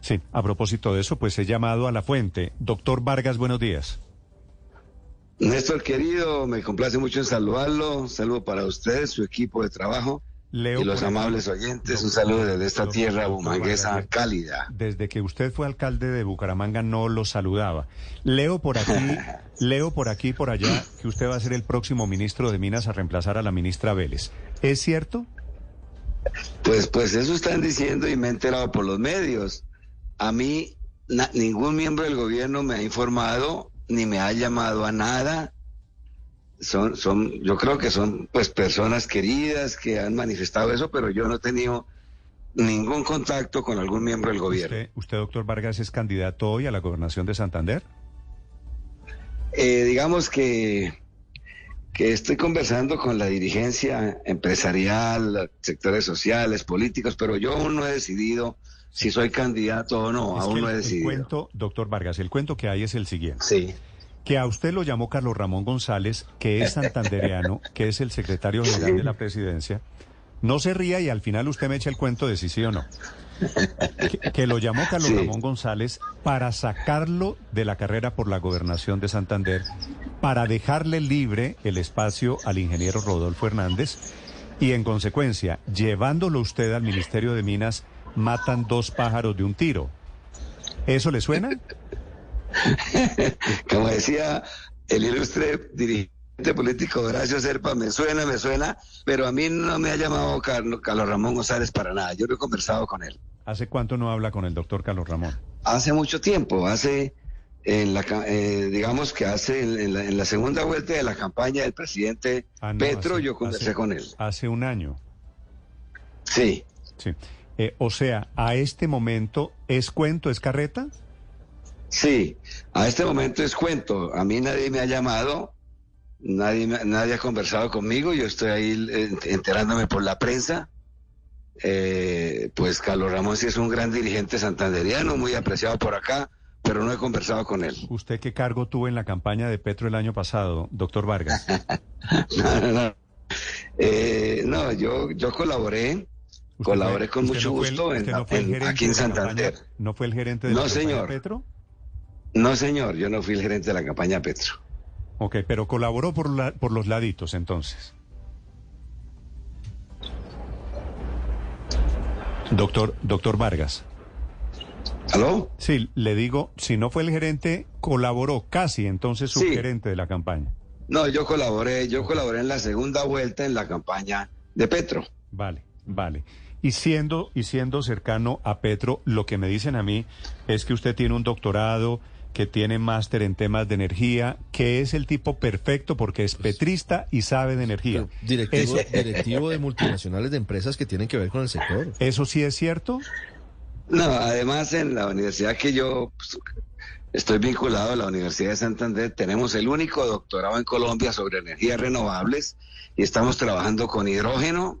Sí, a propósito de eso, pues he llamado a la fuente. Doctor Vargas, buenos días. Néstor querido, me complace mucho en saludarlo. Saludo para ustedes, su equipo de trabajo. Leo y los aquí. amables oyentes, un saludo desde esta doctor- tierra bumanguesa cálida. Desde que usted fue alcalde de Bucaramanga no lo saludaba. Leo por aquí, leo por aquí por allá que usted va a ser el próximo ministro de Minas a reemplazar a la ministra Vélez. ¿Es cierto? Pues, pues eso están diciendo y me he enterado por los medios. A mí na- ningún miembro del gobierno me ha informado ni me ha llamado a nada. Son, son, yo creo que son pues personas queridas que han manifestado eso, pero yo no he tenido ningún contacto con algún miembro del gobierno. Usted, usted, doctor Vargas, es candidato hoy a la gobernación de Santander. Eh, digamos que, que estoy conversando con la dirigencia empresarial, sectores sociales, políticos, pero yo aún no he decidido si soy candidato o no, Es aún no he el, el decidido. cuento, doctor Vargas, el cuento que hay es el siguiente. Sí. Que a usted lo llamó Carlos Ramón González, que es santandereano, que es el secretario general de la presidencia. No se ría y al final usted me echa el cuento de si sí o no. Que, que lo llamó Carlos Sí. Ramón González para sacarlo de la carrera por la gobernación de Santander, para dejarle libre el espacio al ingeniero Rodolfo Hernández y en consecuencia, llevándolo usted al Ministerio de Minas, matan dos pájaros de un tiro. ¿Eso le suena? Como decía el ilustre dirigente político Horacio Serpa, me suena, me suena, pero a mí no me ha llamado Carlos, Carlos Ramón González para nada. Yo no he conversado con él. ¿Hace cuánto no habla con el doctor Carlos Ramón? Hace mucho tiempo, hace, en la, eh, digamos que hace en, en la, en la segunda vuelta de la campaña del presidente Ah, no, Petro, hace- yo conversé hace- con él. Hace un año, Sí. sí. Eh, o sea, a este momento, ¿es cuento, es carreta? Sí, a este momento es cuento. A mí nadie me ha llamado, nadie, nadie ha conversado conmigo. Yo estoy ahí eh, enterándome por la prensa. Eh, pues Carlos Ramón sí es un gran dirigente santanderiano, muy apreciado por acá, pero no he conversado con él. ¿Usted qué cargo tuvo en la campaña de Petro el año pasado, doctor Vargas? No, no, no. Eh, no, yo, yo colaboré, ¿Usted colaboré fue- con mucho no fue el- gusto en- no en- aquí en Santander. campaña- ¿No fue el gerente de No, la campaña. Petro? No, señor, yo no fui el gerente de la campaña Petro. Ok, pero colaboró por, la- por los laditos entonces. Doctor, doctor Vargas. ¿Aló? Sí, le digo, si no fue el gerente, colaboró casi entonces su Sí. gerente de la campaña. No, yo colaboré, yo colaboré en la segunda vuelta en la campaña de Petro. Vale, vale. Y siendo, y siendo cercano a Petro, lo que me dicen a mí es que usted tiene un doctorado, que tiene máster en temas de energía, que es el tipo perfecto porque es petrista y sabe de energía. Directivo, Eso- directivo de multinacionales de empresas que tienen que ver con el sector. ¿Eso sí es cierto? No, además en la universidad que yo pues, estoy vinculado a la Universidad de Santander, tenemos el único doctorado en Colombia sobre energías renovables y estamos trabajando con hidrógeno.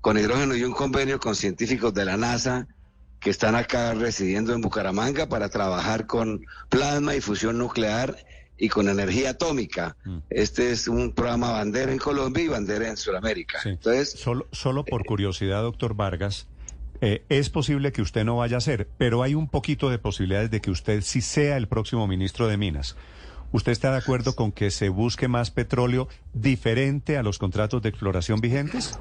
Con hidrógeno y un convenio con científicos de la NASA que están acá residiendo en Bucaramanga para trabajar con plasma y fusión nuclear y con energía atómica. Este es un programa bandera en Colombia y bandera en Sudamérica. Sí. Entonces, Solo, solo por curiosidad, doctor Vargas, eh, es posible que usted no vaya a ser, pero hay un poquito de posibilidades de que usted sí sea el próximo ministro de Minas. ¿Usted está de acuerdo con que se busque más petróleo diferente a los contratos de exploración vigentes?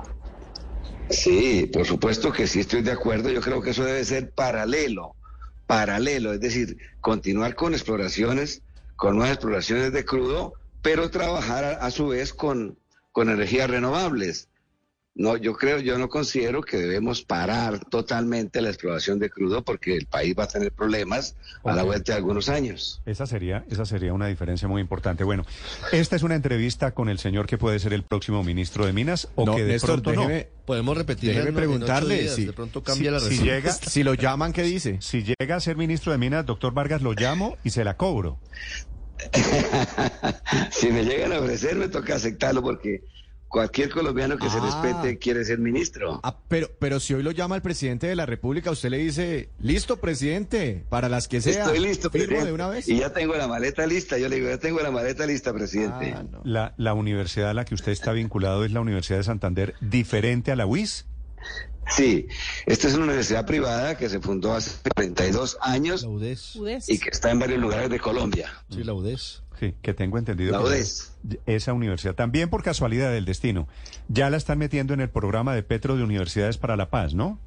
Sí, por supuesto que sí estoy de acuerdo. Yo creo que eso debe ser paralelo, paralelo, es decir, continuar con exploraciones, con nuevas exploraciones de crudo, pero trabajar a, su vez con, con energías renovables. No, yo creo, yo no considero que debemos parar totalmente la exploración de crudo porque el país va a tener problemas a la vuelta de algunos años. Esa sería, esa sería una diferencia muy importante. Bueno, esta es una entrevista con el señor que puede ser el próximo ministro de Minas o No, que de Néstor, pronto no. déjeme- podemos repetir. déjeme en- en ocho preguntarle días, si- de pronto cambia si- la si llega- Si lo llaman, ¿qué dice? Si llega a ser ministro de Minas, doctor Vargas, lo llamo y se la cobro. si me llegan a ofrecer, me toca aceptarlo porque cualquier colombiano que se Ah. respete quiere ser ministro. Ah, pero, pero si hoy lo llama el presidente de la República, usted le dice, listo, presidente, para las que sea. Estoy listo, firmo presidente. de una vez. Y ya tengo la maleta lista. Yo le digo, ya tengo la maleta lista, presidente. Ah, no. La, la universidad a la que usted está vinculado es la Universidad de Santander, diferente a la UIS. Sí, esta es una universidad privada que se fundó hace 32 años La UDES. y que está en varios lugares de Colombia. Sí, la UDES. Sí, que tengo entendido. La que UDES. Esa universidad, también por casualidad del destino, ya la están metiendo en el programa de Petro de Universidades para la Paz, ¿no?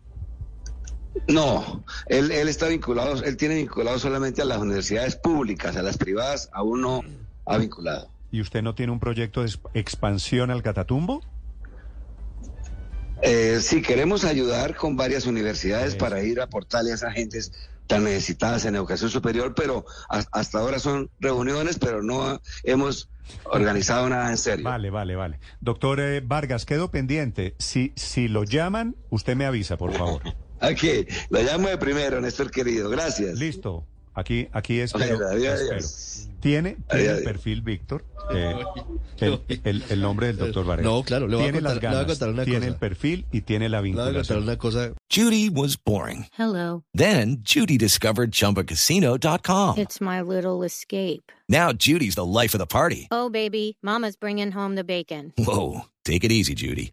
No, él, él está vinculado, él tiene vinculado solamente a las universidades públicas, a las privadas aún no ha vinculado. ¿Y usted no tiene un proyecto de exp- expansión al Catatumbo? Eh, sí, queremos ayudar con varias universidades para ir a aportarle a esas gentes tan necesitadas en educación superior, pero hasta ahora son reuniones, pero no hemos organizado nada en serio. Vale, vale, vale. Doctor eh, Vargas, quedo pendiente. Si, si lo llaman, usted me avisa, por favor. Aquí, lo llamo de primero, Néstor querido. Gracias. Listo. Aquí, aquí espero. Adiós, espero. adiós. Tiene, el perfil, Víctor. eh, el, el- el nombre del doctor Vargas. No, claro, le voy a tiene contar- las le voy a ganas, contar una tiene cosa. el perfil y tiene la Le voy a contar vinculación. una cosa. Judy was boring. Hello. Then Judy discovered ChumbaCasino.com. It's my little escape. Now Judy's the life of the party. Oh, baby, Mama's bringing home the bacon. Whoa, take it easy, Judy.